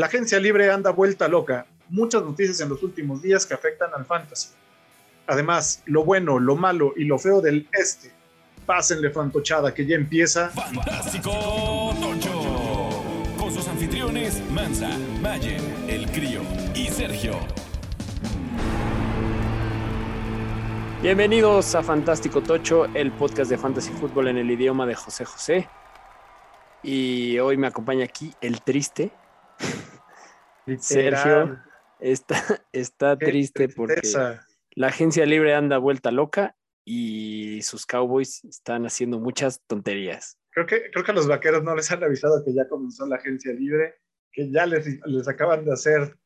La agencia libre anda vuelta loca. Muchas noticias en los últimos días que afectan al fantasy. Además, lo bueno, lo malo y lo feo del este. Pásenle fantochada que ya empieza. Fantástico Tocho. Con sus anfitriones Mansa, Mayen, El Crío y Sergio. Bienvenidos a Fantástico Tocho, el podcast de fantasy fútbol en el idioma de José José. Y hoy me acompaña aquí el triste. Sergio está, está triste porque la agencia libre anda vuelta loca y sus Cowboys están haciendo muchas tonterías. Creo que, creo que a los vaqueros no les han avisado que ya comenzó la agencia libre, que ya les, les acaban de hacer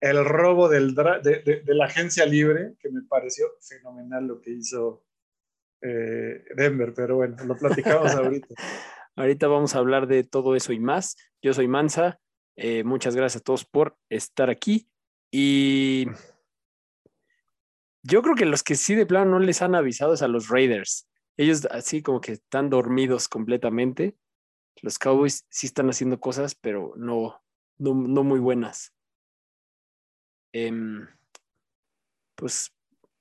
el robo del dra- de, de- de la agencia libre, que me pareció fenomenal lo que hizo eh, Denver, pero bueno, lo platicamos ahorita. Ahorita vamos a hablar de todo eso y más. Yo soy Mansa. Eh, muchas gracias a todos por estar aquí. Y yo creo que los que sí de plano no les han avisado es a los Raiders. Ellos así como que están dormidos completamente. Los Cowboys sí están haciendo cosas, pero no, no, no muy buenas. Em, pues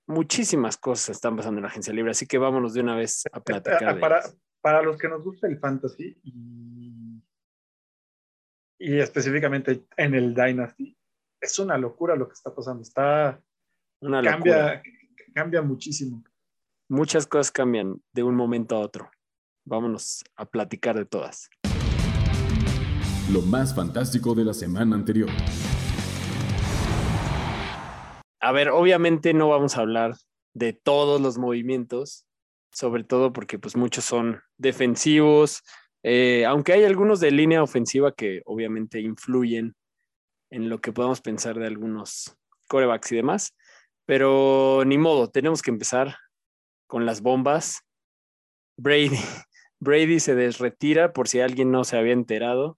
muchísimas cosas están pasando en la agencia libre, así que vámonos de una vez a platicar. De para, ellas. para los que nos gusta el fantasy y, y específicamente en el Dynasty, es una locura lo que está pasando. Está, Una locura. cambia, cambia muchísimo. Muchas cosas cambian de un momento a otro. Vámonos a platicar de todas. Lo más fantástico de la semana anterior. A ver, obviamente no vamos a hablar de todos los movimientos, sobre todo porque pues muchos son defensivos, eh, aunque hay algunos de línea ofensiva que obviamente influyen en lo que podamos pensar de algunos corebacks y demás, pero ni modo, tenemos que empezar con las bombas. Brady, Brady se desretira por si alguien no se había enterado.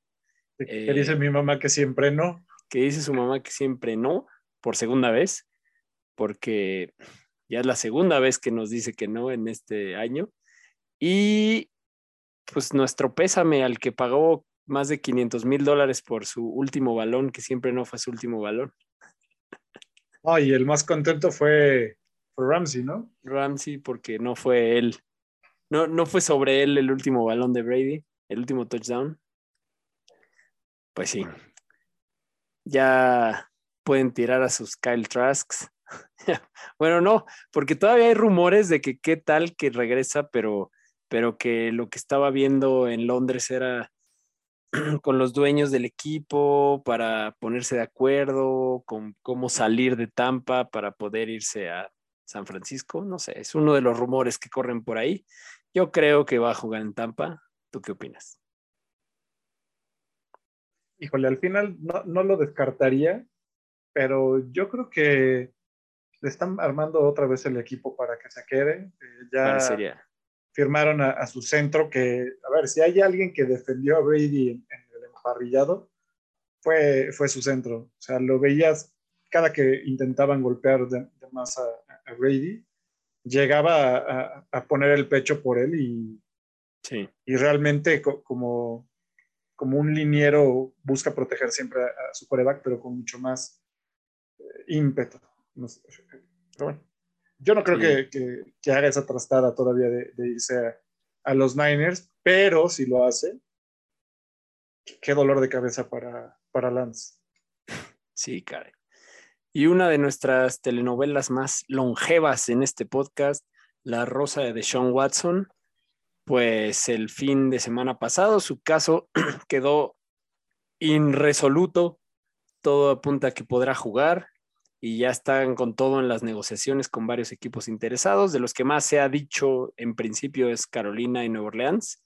Que Eh, dice mi mamá que siempre no. que dice su mamá que siempre no, por segunda vez, porque ya es la segunda vez que nos dice que no en este año. Y pues nuestro pésame al que pagó más de 500 mil dólares por su último balón, que siempre no fue su último balón. Ay, el más contento fue, fue Ramsey, ¿no? Ramsey, porque no fue él, no, no fue sobre él el último balón de Brady, el último touchdown. Pues sí, ya pueden tirar a sus Kyle Trasks. bueno, no, porque todavía hay rumores de que qué tal que regresa, pero, pero que lo que estaba viendo en Londres era con los dueños del equipo para ponerse de acuerdo con cómo salir de Tampa para poder irse a San Francisco. No sé, es uno de los rumores que corren por ahí. Yo creo que va a jugar en Tampa. ¿Tú qué opinas? Híjole, al final no, no lo descartaría, pero yo creo que le están armando otra vez el equipo para que se quede. Eh, ya Parecería. Firmaron a, a su centro que, a ver, si hay alguien que defendió a Brady en, en el emparrillado, fue, fue su centro. O sea, lo veías cada que intentaban golpear de, de más a, a Brady, llegaba a, a- poner el pecho por él y, Sí. y realmente co- como, como un liniero busca proteger siempre a, a su coreback, pero con mucho más eh, ímpetu. No sé, pero bueno, yo no creo Sí. que, que- que haga esa trastada todavía de, de irse a, a los Niners, pero si lo hace, qué dolor de cabeza para, para Lance. Sí, caray. Y una de nuestras telenovelas más longevas en este podcast, La Rosa de Sean Watson, pues el fin de semana pasado su caso quedó irresoluto, todo apunta a que podrá jugar y ya están con todo en las negociaciones con varios equipos interesados, de los que más se ha dicho en principio es Carolina y Nueva Orleans.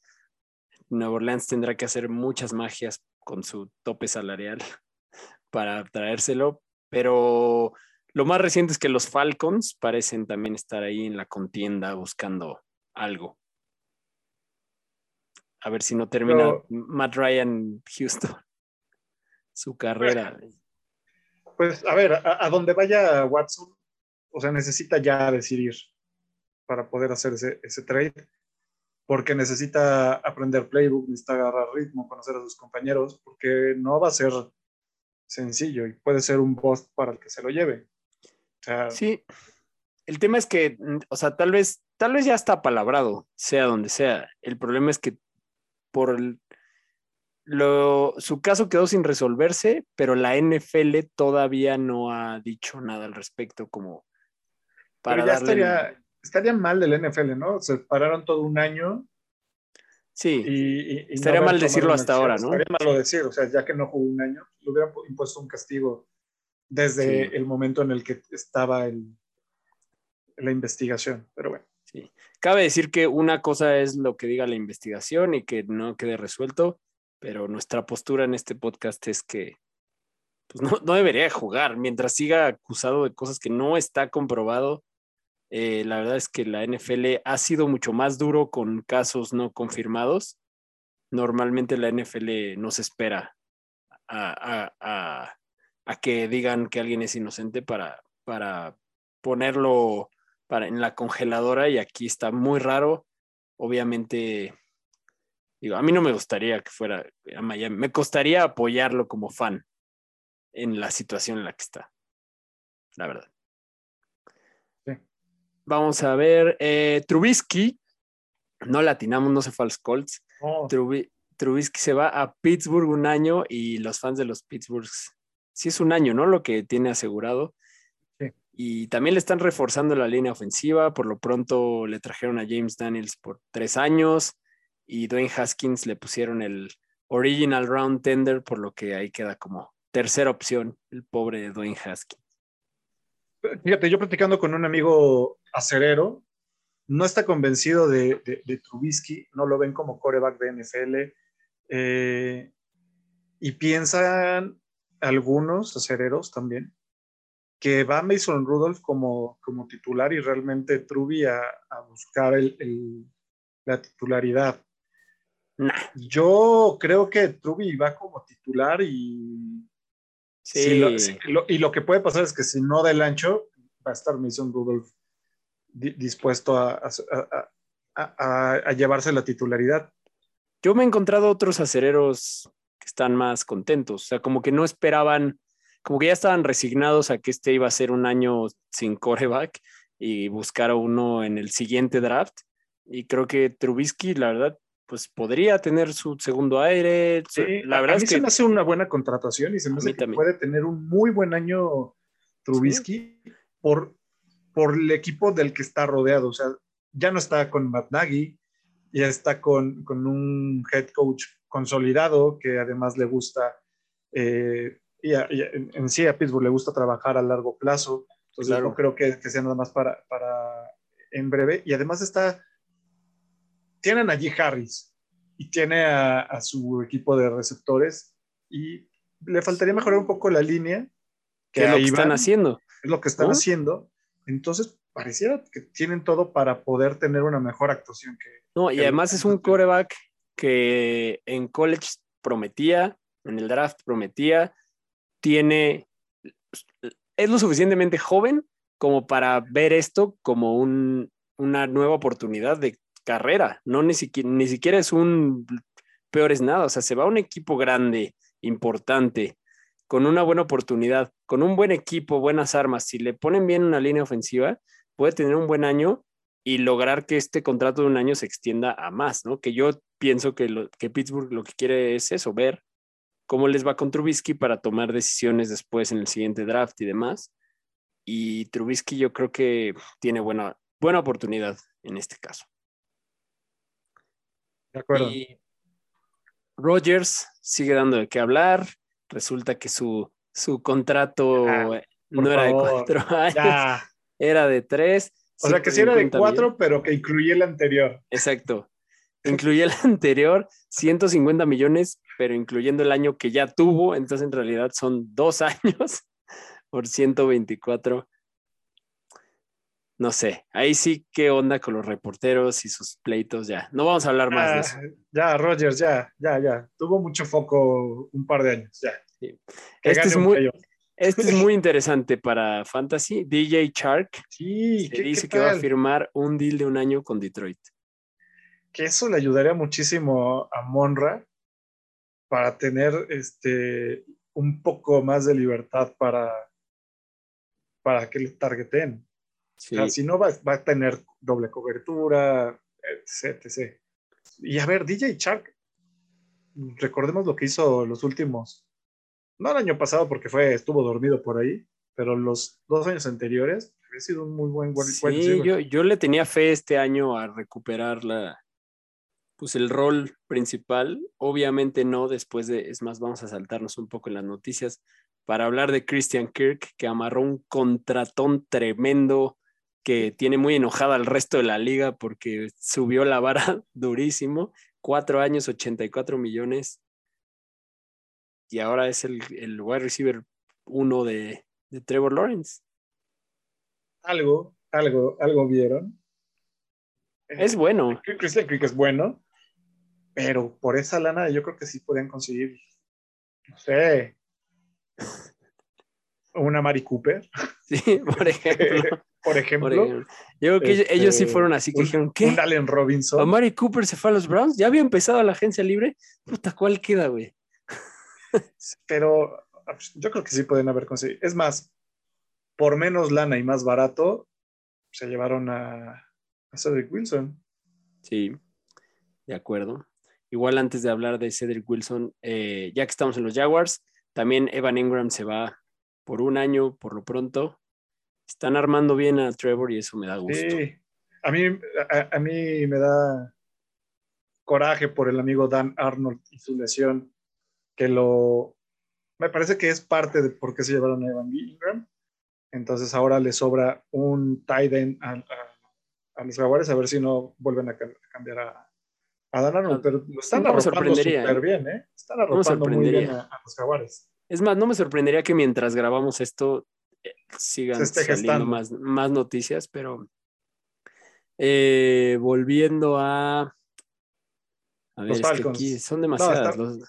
Nueva Orleans tendrá que hacer muchas magias con su tope salarial para traérselo, pero lo más reciente es que los Falcons parecen también estar ahí en la contienda buscando algo. A ver si no termina Pero- Matt Ryan Houston su carrera. Pues a ver, a, a donde vaya Watson, o sea, necesita ya decidir para poder hacer ese, ese trade, porque necesita aprender playbook, necesita agarrar ritmo, conocer a sus compañeros, porque no va a ser sencillo y puede ser un bust para el que se lo lleve. Sí. El tema es que, mm, o sea, tal vez, tal vez ya está palabrado, sea donde sea. El problema es que por el- lo, su caso quedó sin resolverse, pero la NFL todavía no ha dicho nada al respecto como para pero ya darle estaría, estaría mal del NFL, ¿no? Se pararon todo un año Sí, y, y- y no Estaría mal decirlo hasta acción. ahora, ¿no? Estaría malo decir, o sea, ya que no jugó un año, le hubiera impuesto un castigo desde Sí. el momento en el que estaba el, la investigación. Pero bueno, Cabe decir que una cosa es lo que diga la investigación y que no quede resuelto, pero nuestra postura en este podcast es que pues no, debería jugar mientras siga acusado de cosas que no está comprobado. eh, la verdad es que la NFL ha sido mucho más duro con casos no confirmados. Normalmente la NFL no se espera a, que digan que alguien es inocente para, ponerlo en la congeladora y aquí está muy raro. Obviamente, digo, a mí no me gustaría que fuera a Miami. Me costaría apoyarlo como fan en la situación en la que está. La verdad. Sí. Vamos a ver. eh, Trubisky, no latinamos, no se fue a los Colts. Trubi- Trubisky se va a Pittsburgh un año y los fans de los Pittsburghs, sí es un año, ¿no? Lo que tiene asegurado. Sí. Y también le están reforzando la línea ofensiva. Por lo pronto le trajeron a James Daniels por tres años y Dwayne Haskins le pusieron el Original Round Tender, por lo que ahí queda como tercera opción el pobre Dwayne Haskins. Fíjate, yo platicando con un amigo acerero, no está convencido de, Trubisky, no lo ven como coreback de NFL, eh, y piensan algunos acereros también que va Mason Rudolph como, como titular y realmente Truby a, buscar el- la titularidad. Nah, Yo creo que Truby va como titular y sí, si lo- si- lo- y lo que puede pasar es que si no del ancho, va a estar Mason Rudolph di- dispuesto a, a- a- a- llevarse la titularidad. yo me he encontrado otros acereros que están más contentos, o sea, como que no esperaban, como que ya estaban resignados a que este iba a ser un año sin coreback y buscar a uno en el siguiente draft. Y creo que Trubisky, la verdad, pues podría tener su segundo aire. Sí, la verdad a mí es se que me hace una buena contratación y se me hace que puede tener un muy buen año Trubisky por, por el equipo del que está rodeado. O sea, ya no está con Matt Nagy, ya está con, con un head coach consolidado que además le gusta, eh, y, a- y a- en, en sí a Pittsburgh le gusta trabajar a largo plazo. Entonces Claro. no creo que, que sea nada más para, para en breve. Y además está, tienen allí Harris y tiene a, a su equipo de receptores y le faltaría mejorar un poco la línea. que es lo que están haciendo. es lo que están ¿no? haciendo. Entonces, pareciera que tienen todo para poder tener una mejor actuación que. No, y que- además es un coreback que en college prometía, en el draft prometía, tiene, es lo suficientemente joven como para ver esto como un- una nueva oportunidad de carrera. No ni siquiera, es un peor es nada. O sea, se va a un equipo grande, importante, con una buena oportunidad, con un buen equipo, buenas armas. Si le ponen bien una línea ofensiva, puede tener un buen año y lograr que este contrato de un año se extienda a más, ¿no? Que yo pienso que, que Pittsburgh lo que quiere es eso, ver cómo les va con Trubisky para tomar decisiones después en el siguiente draft y demás. Y Trubisky yo creo que tiene buena, buena oportunidad en este caso. De acuerdo. Y Rogers sigue dando de qué hablar. Resulta que su, su contrato Ah, no era de cuatro años, Ya. era de tres. O sea, que sí era de 150 cuatro, millones. pero que incluía el anterior. Exacto. Incluye el anterior, 150 millones, pero incluyendo el año que ya tuvo, entonces en realidad son dos años por 124. No sé, ahí sí qué onda con los reporteros y sus pleitos ya. No vamos a hablar más de eso. Ah, ya, Rogers, ya, ya, ya. Tuvo mucho foco un par de años, ya. Sí. Que Este gane es, muy, este es muy interesante para Fantasy. DJ Shark Sí, se ¿qué- dice qué que va a firmar un deal de un año con Detroit. que eso le ayudaría muchísimo a Monra para tener este un poco más de libertad para, para que le targeten. Sí. O sea, si no va, va a tener doble cobertura, etc, etc. Y a ver, DJ Shark, recordemos lo que hizo los últimos, no el año pasado porque fue, estuvo dormido por ahí, pero los dos años anteriores había sido un muy buen wide Sí, yo, yo le tenía fe este año a recuperar la, pues el rol principal. Obviamente no, después de, es más, vamos a saltarnos un poco en las noticias para hablar de Christian Kirk, que amarró un contratón tremendo que tiene muy enojada al resto de la liga porque subió la vara durísimo. Cuatro años, 84 millones. Y ahora es el, el wide receiver uno de, de Trevor Lawrence. Algo, algo, algo vieron. Es bueno. Eh, Christian Kirk es bueno, pero por esa lana yo creo que sí podían conseguir, no sé, una Mari Cooper, Sí, por ejemplo. por ejemplo. Por ejemplo. Yo creo que ellos- ellos sí Este, fueron así que un- dijeron, ¿qué? Un Allen Robinson. ¿Amari Cooper se fue a los Browns? ¿Ya había empezado la agencia libre? Puta, ¿cuál queda, güey? pero yo creo que sí pueden haber conseguido. Es más, por menos lana y más barato, se llevaron a, a Cedric Wilson. Sí, de acuerdo. Igual antes de hablar de Cedric Wilson, eh, ya que estamos en los Jaguars, también Evan Ingram se va por un año, por lo pronto. Están armando bien a Trevor y eso me da gusto. Sí. A mí, a, a mí me da coraje por el amigo Dan Arnold y su lesión, que lo... Me parece que es parte de por qué se llevaron a Evan Ingram. Entonces ahora le sobra un tight end a, a- a los jaguares, a ver si no vuelven a, ca- a cambiar a, a Dan Arnold. Ah, Pero lo están no arropando súper ¿eh? bien, ¿eh? Están arropando muy bien a, a los jaguares. Es más, no me sorprendería que mientras grabamos esto sigan saliendo más, más noticias, pero eh, volviendo a... A ver, Los es que aquí son demasiadas. está- los-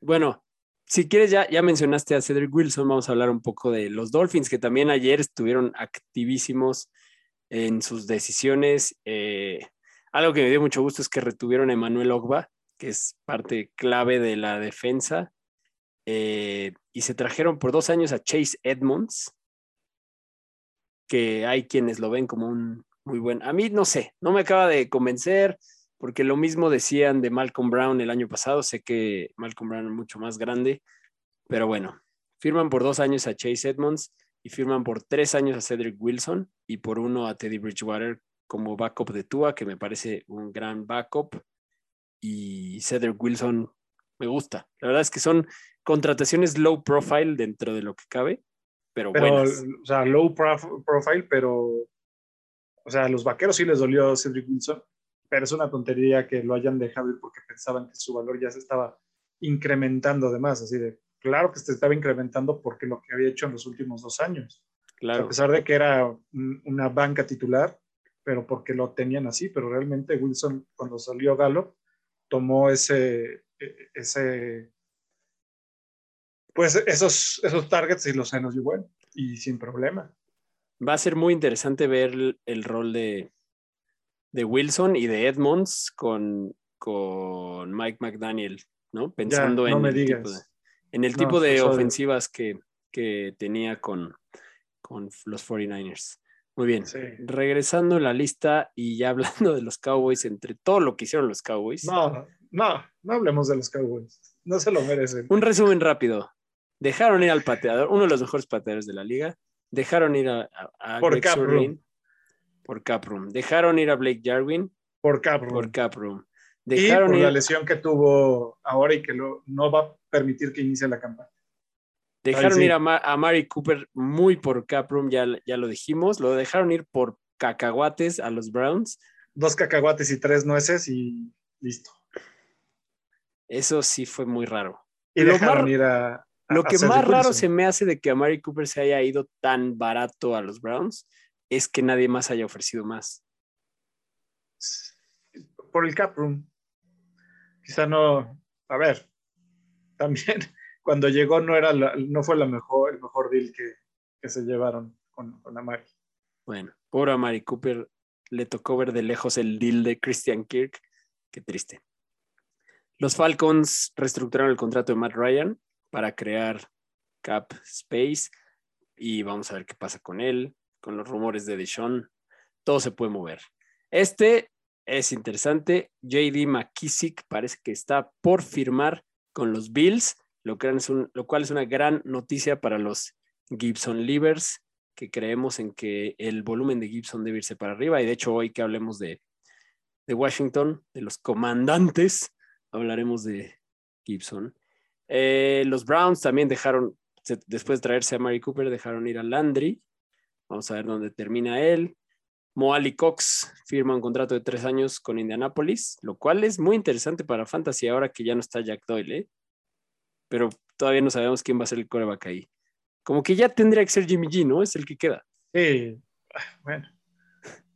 Bueno, si quieres, ya, ya mencionaste a Cedric Wilson, vamos a hablar un poco de los Dolphins, que también ayer estuvieron activísimos en sus decisiones. Eh, algo que me dio mucho gusto es que retuvieron a Emmanuel Ogba, que es parte clave de la defensa. Eh, y se trajeron por dos años a Chase Edmonds, que hay quienes lo ven como un muy buen. A mí no sé, no me acaba de convencer, porque lo mismo decían de Malcolm Brown el año pasado. Sé que Malcolm Brown es mucho más grande, pero bueno, firman por dos años a Chase Edmonds y firman por tres años a Cedric Wilson y por uno a Teddy Bridgewater como backup de Tua, que me parece un gran backup. Y Cedric Wilson me gusta. La verdad es que son contrataciones low profile dentro de lo que cabe, pero, Pero, buenas. o sea, low prof- profile, pero, o sea, a los vaqueros sí les dolió Cedric Wilson, pero es una tontería que lo hayan dejado ir porque pensaban que su valor ya se estaba incrementando además, así de, claro que se estaba incrementando porque lo que había hecho en los últimos dos años, O sea, a Claro. pesar de que era un- una banca titular, pero porque lo tenían así, pero realmente Wilson cuando salió Galo tomó ese, e- ese, pues esos, esos targets y los se nos él, y sin problema. Va a ser muy interesante ver el, el rol de, de Wilson y de Edmonds con, con Mike McDaniel, ¿no? Pensando no en, me el digas. tipo de, en el No, tipo de ofensivas que, que tenía con, con los 49ers. Muy bien. Sí. Regresando a la lista y ya hablando de los Cowboys, entre todo lo que hicieron los Cowboys, No, no, no hablemos de los Cowboys. No se lo merecen. un resumen rápido. Dejaron ir al pateador, uno de los mejores pateadores de la liga. Dejaron ir a, a, a Por Greg cap room. Surlane por cap room. Dejaron ir a Blake Jarwin Por cap room. por cap room. y Dejaron por ir, la lesión que tuvo ahora y que lo, no va a permitir que inicie la campaña. dejaron sí. ir a, Ma- a Mari Cooper muy por cap room, ya, ya lo dijimos. Lo dejaron ir por cacahuates a los Browns. Dos cacahuates y tres nueces y listo. Eso sí fue muy raro. Y Lo dejaron ir a. Lo que más raro se me hace de que a Mari Cooper se haya ido tan barato a los Browns es que nadie más haya ofrecido más. Por el cap room. Quizá no. A ver, también cuando llegó no, era la- no fue la mejor, el mejor deal que, que se llevaron con, con Amari. Bueno, pobre a Mari Cooper le tocó ver de lejos el deal de Christian Kirk. Qué triste. Los Falcons reestructuraron el contrato de Matt Ryan para crear cap space y vamos a ver qué pasa con él, con los rumores de Deshaun. Todo se puede mover. Este es interesante. JD McKissick parece que está por firmar con los Bills, lo, cual es una gran noticia para los Gibson Livers, que creemos en que el volumen de Gibson debe irse para arriba. Y de hecho, hoy que hablemos de, de Washington, de los comandantes, hablaremos de Gibson. Eh, los Browns también dejaron, después de traerse a Mary Cooper, dejaron ir a Landry. Vamos a ver dónde termina él. Moali Cox firma un contrato de tres años con Indianapolis, lo cual es muy interesante para Fantasy ahora que ya no está Jack Doyle, ¿eh? pero todavía no sabemos quién va a ser el coreback ahí. Como que ya tendría que ser Jimmy G, ¿no? Es el que queda. Sí, bueno.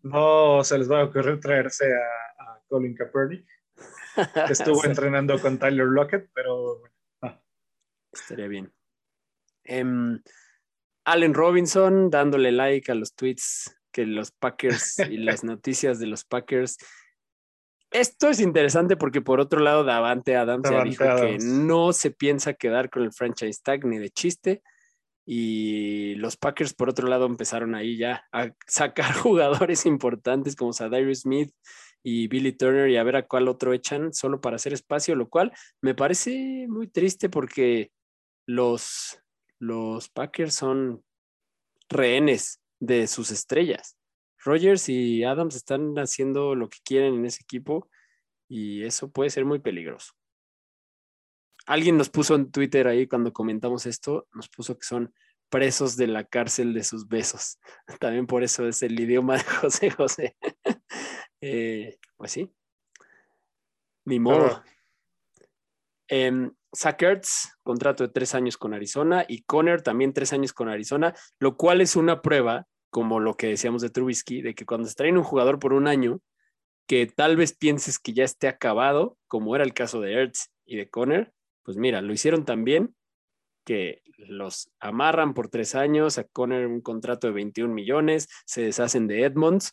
No se les va a ocurrir traerse a, Colin Kaepernick, que estuvo entrenando con Tyler Lockett, pero bueno. Estaría bien. Em, Allen Robinson dándole like a los tweets que los Packers y las noticias de los Packers. Esto es interesante porque por otro lado Davante Adams ya dijo que no se piensa quedar con el franchise tag ni de chiste y los Packers por otro lado empezaron ahí ya a sacar jugadores importantes como Sadarius Smith y Billy Turner y a ver a cuál otro echan solo para hacer espacio, lo cual me parece muy triste porque los, los Packers son rehenes de sus estrellas. Rogers y Adams están haciendo lo que quieren en ese equipo y eso puede ser muy peligroso. Alguien nos puso en Twitter ahí cuando comentamos esto, nos puso que son presos de la cárcel de sus besos. También por eso es el idioma de José José. Eh, pues sí. Ni modo. Eh, contrato de tres años con Arizona y Conner también tres años con Arizona, lo cual es una prueba como lo que decíamos de Trubisky, de que cuando se traen un jugador por un año, que tal vez pienses que ya esté acabado, como era el caso de Ertz y de Conner, pues mira, lo hicieron tan bien que los amarran por tres años, a Conner un contrato de 21 millones, se deshacen de Edmonds.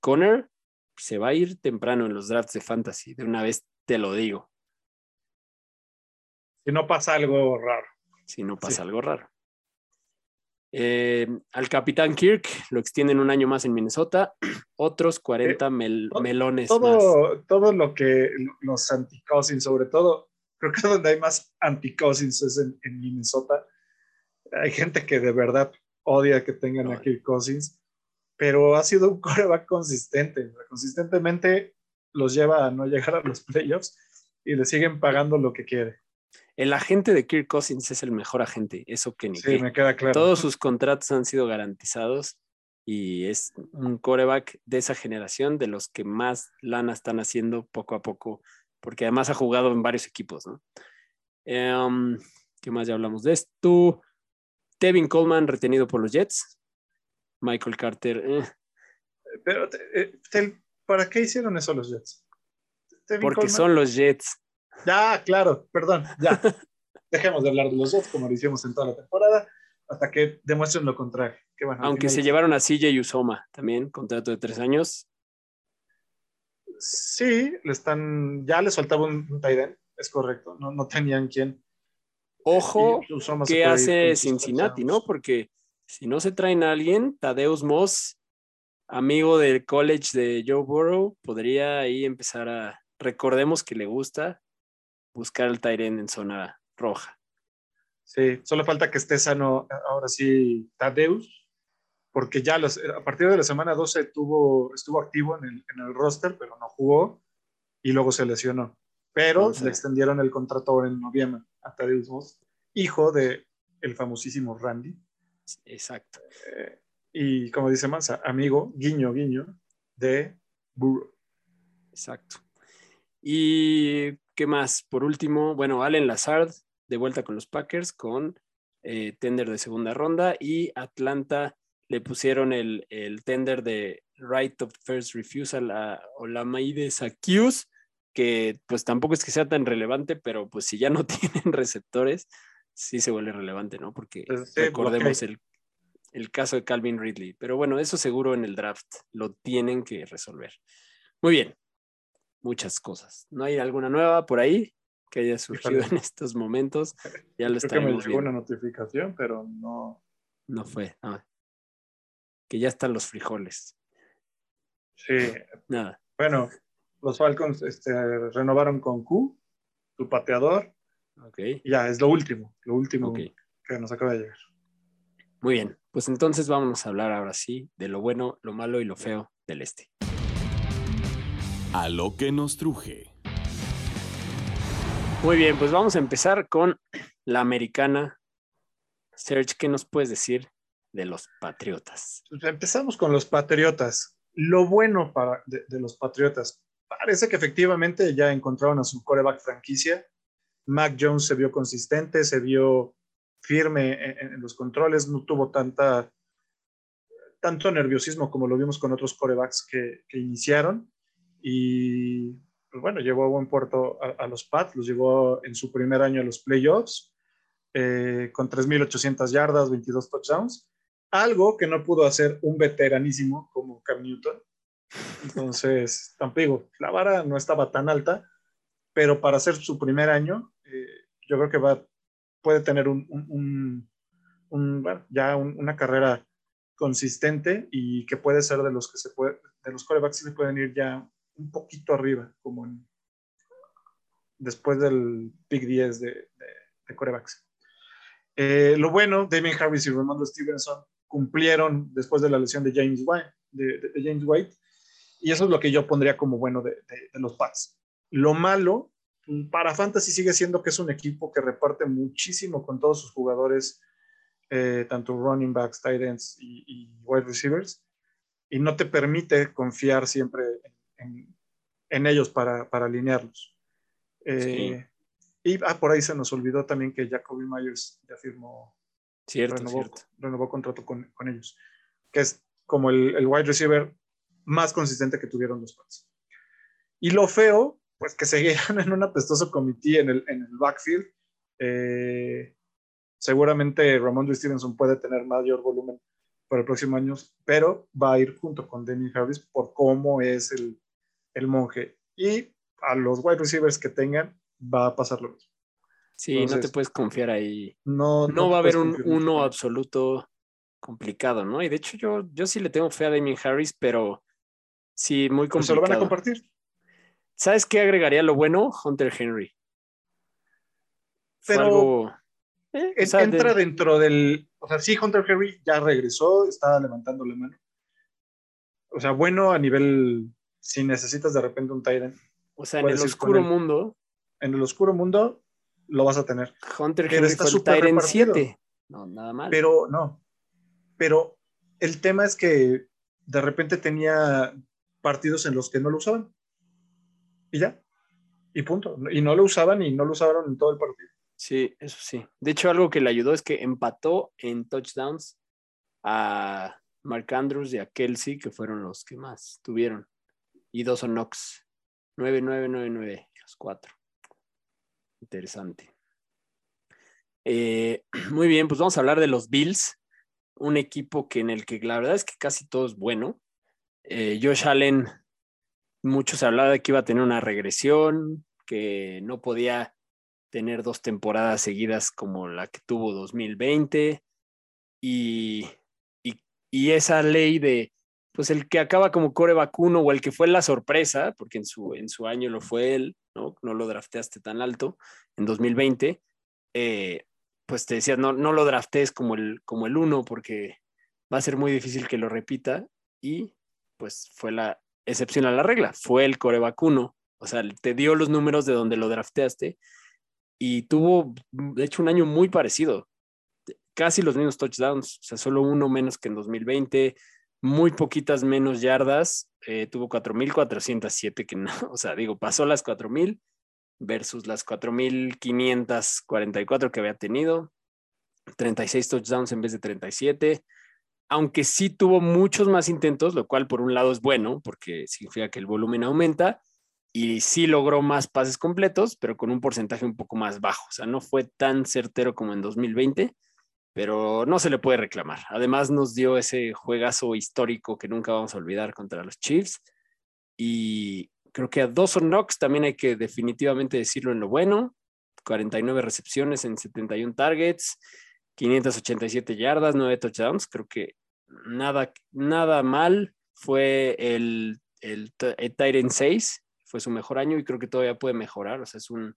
Conner se va a ir temprano en los drafts de fantasy, de una vez te lo digo. Si no pasa algo raro. Si no pasa algo raro. Eh, al capitán Kirk lo extienden un año más en Minnesota, otros 40 eh, melones todo, más. Todo lo que los anti sobre todo, creo que donde hay más anti es en, Minnesota. Hay gente que de verdad odia que tengan a Kirk Cousins, pero ha sido un coreback consistente. Consistentemente los lleva a no llegar a los playoffs y le siguen pagando lo que quiere. El agente de Kirk Cousins es el mejor agente, eso que ni Sí, me queda claro. Todos sus contratos han sido garantizados y es un coreback de esa generación de los que más lana están haciendo poco a poco, porque además ha jugado en varios equipos, ¿no? Em, ¿Qué más ya hablamos de esto? Tevin Coleman retenido por los Jets. Michael Carter. Eh. Pero, eh, ¿para qué hicieron eso los Jets? porque son los Jets. Ya, claro, perdón, ya. Dejemos de hablar de los Jets como lo hicimos en toda la temporada hasta que demuestren lo contrario. Aunque se llevaron a CJ Usoma también, contrato de tres años. Sí, le están, ya les faltaba un, un es correcto, no, no tenían quien. Ojo, ¿qué hace Cincinnati, no? Porque si no se traen a alguien, Tadeus Moss, amigo del college de Joe Burrow, podría ahí empezar a, recordemos que le gusta buscar el Tyren en zona roja. Sí, solo falta que esté sano ahora sí Tadeus, porque ya a partir de la semana 12 tuvo, estuvo activo en el, en el roster, pero no jugó y luego se lesionó. Pero le extendieron el contrato ahora en noviembre a Tadeus Moss, hijo de el famosísimo Randy. Exacto. Eh, y como dice Mansa, amigo, guiño, guiño, de Burrow. Exacto. Y ¿Qué más? Por último, bueno, Allen Lazard de vuelta con los Packers con eh, tender de segunda ronda y Atlanta le pusieron el, tender de right of first refusal a Olamaide Sakius, que pues tampoco es que sea tan relevante, pero pues si ya no tienen receptores, sí se vuelve relevante, ¿no? Porque pues recordemos el, el caso de Calvin Ridley. Pero bueno, eso seguro en el draft lo tienen que resolver. Muy bien, muchas cosas. ¿No hay alguna nueva por ahí? que haya surgido en estos momentos. Ya lo Creo que me llegó viendo. una notificación, pero no. No fue. ah. Que ya están los frijoles. Sí, Nada. bueno, los Falcons este, renovaron con Q, su pateador, Ok. y ya, es lo último, lo último que nos acaba de llegar. Muy bien. Pues entonces vámonos a hablar ahora sí de lo bueno, lo malo y lo feo del este. A lo que nos truje. Muy bien, pues vamos a empezar con la americana. Serge, ¿qué nos puedes decir de los Patriotas? Pues empezamos con los Patriotas. Lo bueno para, de, de los Patriotas, parece que efectivamente ya encontraron a su coreback franquicia. Mac Jones se vio consistente, se vio firme en, en los controles, no tuvo tanta, tanto nerviosismo como lo vimos con otros corebacks que, que iniciaron. Y pues bueno, llevó a buen puerto a, a, los Pats, los llevó en su primer año a los playoffs, eh, con 3.800 yardas, 22 touchdowns algo que no pudo hacer un veteranísimo como Cam Newton. Entonces, tampoco, la vara no estaba tan alta, pero para hacer su primer año, eh, yo creo que va, puede tener un, un, un, un bueno, ya una carrera consistente y que puede ser de los que se puede, de los corebacks que se pueden ir ya un poquito arriba, como después del Big 10 de, de, de corebacks. Eh, lo bueno, Damien Harris y Ramondre Stevenson cumplieron después de la lesión de James White, de, James White y eso es lo que yo pondría como bueno de, de, los Pats. Lo malo, para Fantasy sigue siendo que es un equipo que reparte muchísimo con todos sus jugadores, eh, tanto running backs, tight ends y, y, wide receivers, y no te permite confiar siempre en, en, en ellos para, para alinearlos. Eh, sí. Y ah, por ahí se nos olvidó también que Jacoby Myers ya firmó Cierto, renovó, cierto. renovó contrato con, con, ellos, que es como el, el, wide receiver más consistente que tuvieron los Pats. Y lo feo, pues que seguían en un apestoso comité en el, en el backfield. Eh, seguramente Ramon Stevenson puede tener mayor volumen para el próximo año, pero va a ir junto con Damien Harris por cómo es el, el monje. Y a los wide receivers que tengan, va a pasar lo mismo. Sí, Entonces, no te puedes confiar ahí. No, no, no va a haber un uno absoluto complicado, ¿no? Y de hecho yo, yo sí le tengo fe a Damien Harris, pero sí, muy complicado. Pues se lo van a compartir. ¿Sabes qué agregaría lo bueno? Hunter Henry. Pero algo, eh, o sea, entra de... dentro del... O sea, sí, Hunter Henry ya regresó, está levantando la mano. O sea, bueno a nivel... Si necesitas de repente un Tyrant. O sea, en el oscuro mundo. En el oscuro mundo lo vas a tener. Hunter Henry está el Tyrant 7. No, nada mal. Pero no. Pero el tema es que de repente tenía partidos en los que no lo usaban. Y ya. Y punto. Y no lo usaban y no lo usaron en todo el partido. Sí, eso sí. De hecho, algo que le ayudó es que empató en touchdowns a Mark Andrews y a Kelsey, que fueron los que más tuvieron. Y dos son Knox. 9-9-9-9, los cuatro. Interesante. Eh, muy bien, pues vamos a hablar de los Bills, un equipo que en el que la verdad es que casi todo es bueno. Eh, Josh Allen, mucho se hablaba de que iba a tener una regresión, que no podía tener dos temporadas seguidas como la que tuvo 2020 y, y, y esa ley de pues el que acaba como core vacuno o el que fue la sorpresa, porque en su, en su año lo fue él, ¿no? No lo drafteaste tan alto en 2020, eh, pues te decía, no, no lo draftees como el, como el uno porque va a ser muy difícil que lo repita y pues fue la excepción a la regla, fue el core vacuno, o sea, te dio los números de donde lo drafteaste y tuvo, de hecho, un año muy parecido, casi los mismos touchdowns, o sea, solo uno menos que en 2020, muy poquitas menos yardas, eh, tuvo 4.407, que no, o sea, digo, pasó las 4.000 versus las 4.544 que había tenido, 36 touchdowns en vez de 37, aunque sí tuvo muchos más intentos, lo cual por un lado es bueno, porque significa que el volumen aumenta, y sí logró más pases completos, pero con un porcentaje un poco más bajo, o sea, no fue tan certero como en 2020 pero no se le puede reclamar. Además nos dio ese juegazo histórico que nunca vamos a olvidar contra los Chiefs. Y creo que a Dawson Knox también hay que definitivamente decirlo en lo bueno. 49 recepciones en 71 targets, 587 yardas, 9 touchdowns. Creo que nada, nada mal. Fue el, el, el Tyrant 6, fue su mejor año y creo que todavía puede mejorar. O sea, es un,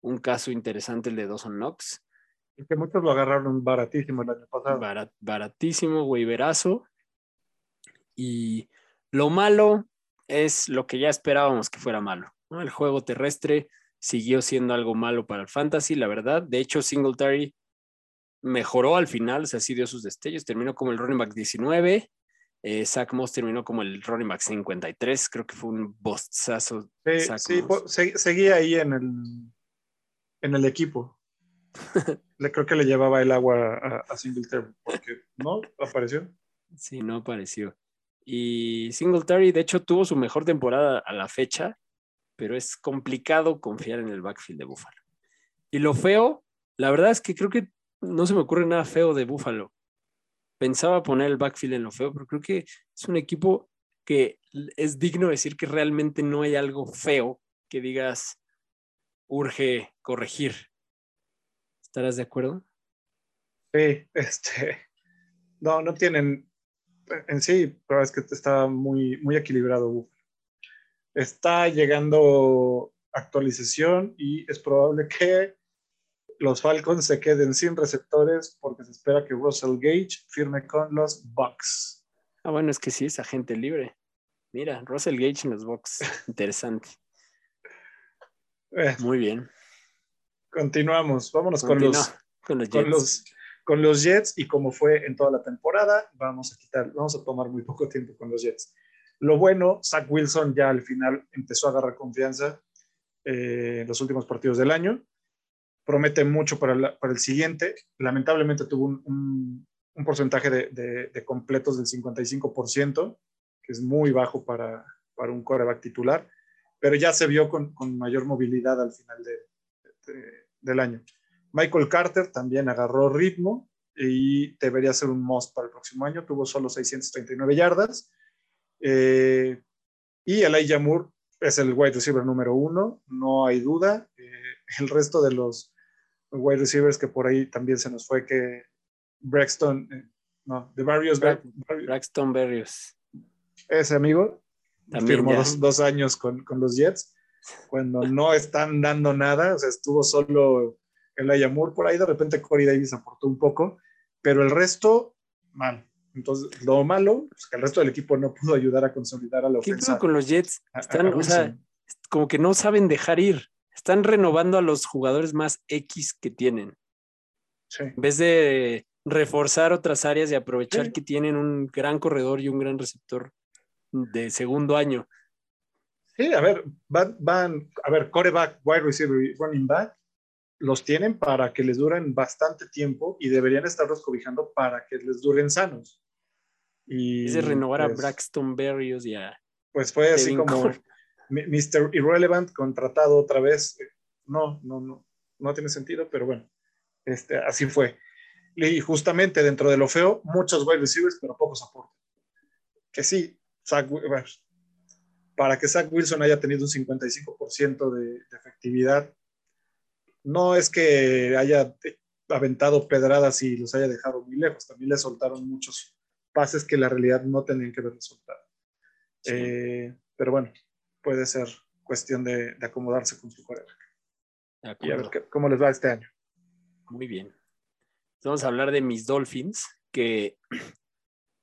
un caso interesante el de Dawson Knox. Que muchos lo agarraron baratísimo el año pasado. Barat, baratísimo, waiverazo. Y lo malo es lo que ya esperábamos que fuera malo. ¿no? El juego terrestre siguió siendo algo malo para el fantasy, la verdad. De hecho, Singletary mejoró al final, o sea, sí dio sus destellos. Terminó como el running back 19. Eh, Zach Moss terminó como el running back 53. Creo que fue un bostazo. Sí, sí se, seguía ahí en el, en el equipo. le creo que le llevaba el agua a, a Singletary porque no apareció. Sí, no apareció. Y Singletary, de hecho, tuvo su mejor temporada a la fecha, pero es complicado confiar en el backfield de Buffalo. Y lo feo, la verdad es que creo que no se me ocurre nada feo de Buffalo. Pensaba poner el backfield en lo feo, pero creo que es un equipo que es digno decir que realmente no hay algo feo que digas urge corregir. ¿Estarás de acuerdo? Sí, este, no, no tienen, en sí, pero es que está muy, muy equilibrado. Está llegando actualización y es probable que los Falcons se queden sin receptores porque se espera que Russell Gage firme con los Bucks. Ah, bueno, es que sí, es agente libre. Mira, Russell Gage en los Bucks. Interesante. Eh, Muy bien. Continuamos. Vámonos con los, con los con Jets. los con los Jets y como fue en toda la temporada, vamos a quitar, vamos a tomar muy poco tiempo con los Jets. Lo bueno, Zach Wilson ya al final empezó a agarrar confianza eh, en los últimos partidos del año. Promete mucho para, la- para el siguiente. Lamentablemente tuvo un, un- un porcentaje de, de- de completos del 55%, que es muy bajo para, para un coreback titular, pero ya se vio con, con mayor movilidad al final de- de- del año. Michael Carter también agarró ritmo y debería ser un must para el próximo año. Tuvo solo 639 yardas. Eh, y Elijah Moore es el wide receiver número uno, no hay duda. Eh, el resto de los wide receivers que por ahí también se nos fue que Braxton, eh, no, de varios, Bra- Braxton Berrios. ese amigo, También firmó dos, dos años con, con los Jets, cuando no están dando nada, o sea, estuvo solo el Moore por ahí, de repente Corey Davis aportó un poco, pero el resto, mal. Entonces, lo malo, pues que el resto del equipo no pudo ayudar a consolidar a la ¿Qué ofensa. pedo con los Jets? a- a Están, o sea, como que no saben dejar ir. Están renovando a los jugadores más X que tienen. Sí. En vez de reforzar otras áreas y aprovechar Sí. que tienen un gran corredor y un gran receptor de segundo año. Sí, a ver, van, van, a ver, coreback, wide receiver y running back, los tienen para que les duren bastante tiempo y deberían estarlos cobijando para que les duren sanos. Y, Es de renovar a pues, Braxton Berrios y a Pues fue así como Mr. Irrelevant contratado otra vez. No, no, no, no tiene sentido, pero bueno, este, así fue. Y justamente dentro de lo feo, muchos wide receivers, pero pocos aportes. Que sí, Zach para que Zach Wilson haya tenido un 55% de, de efectividad, no es que haya aventado pedradas y los haya dejado muy lejos, también le soltaron muchos pases que la realidad no tenían que haberle soltado. Sí. Eh, pero bueno, puede ser cuestión de, de acomodarse con su coreback y a ver qué- cómo les va este año. Muy bien. Vamos a hablar de mis Dolphins, que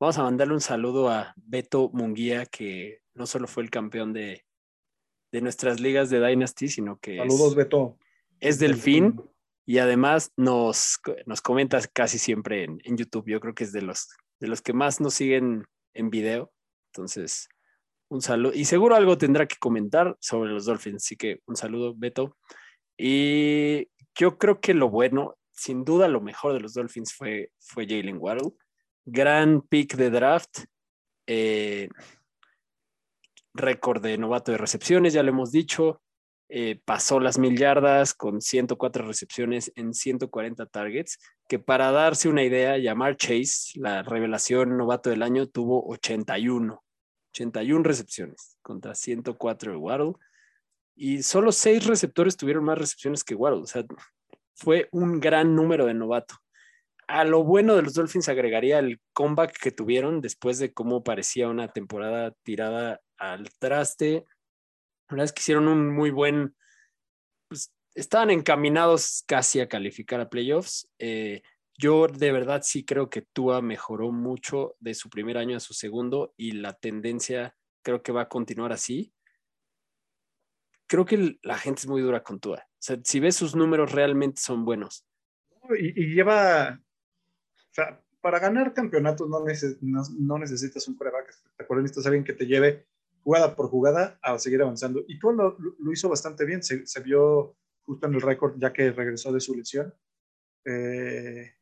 vamos a mandarle un saludo a Beto Munguía, que no solo fue el campeón de, de nuestras ligas de Dynasty, sino que es- Saludos, Beto. es delfín y además nos, nos comenta casi siempre en, en YouTube. Yo creo que es de los, de los que más nos siguen en video. Entonces, un saludo. Y seguro algo tendrá que comentar sobre los Dolphins. Así que un saludo, Beto. Y yo creo que lo bueno, sin duda lo mejor de los Dolphins fue, fue Jalen Waddle. Gran pick de draft. Eh, récord de novato de recepciones, ya lo hemos dicho. Eh, pasó las mil yardas con 104 recepciones en 140 targets, que para darse una idea, Yamar Chase, la revelación novato del año, tuvo 81, 81 recepciones contra 104 de Waddle. y solo seis receptores tuvieron más recepciones que Waddle. O sea, fue un gran número de novato. A lo bueno de los Dolphins agregaría el comeback que tuvieron después de cómo parecía una temporada tirada al traste. La verdad es que hicieron un muy buen, pues estaban encaminados casi a calificar a playoffs. Eh, yo de verdad sí creo que Tua mejoró mucho de su primer año a su segundo y la tendencia creo que va a continuar así. Creo que la gente es muy dura con Tua. Si ves sus números realmente son buenos. Y, lleva, o sea, para ganar campeonatos no, no, necesitas un coreback espectacular, necesitas alguien que te lleve jugada por jugada a seguir avanzando. Y Tua lo, lo hizo bastante bien, se, se vio justo en el récord ya que regresó de su lesión. Eh,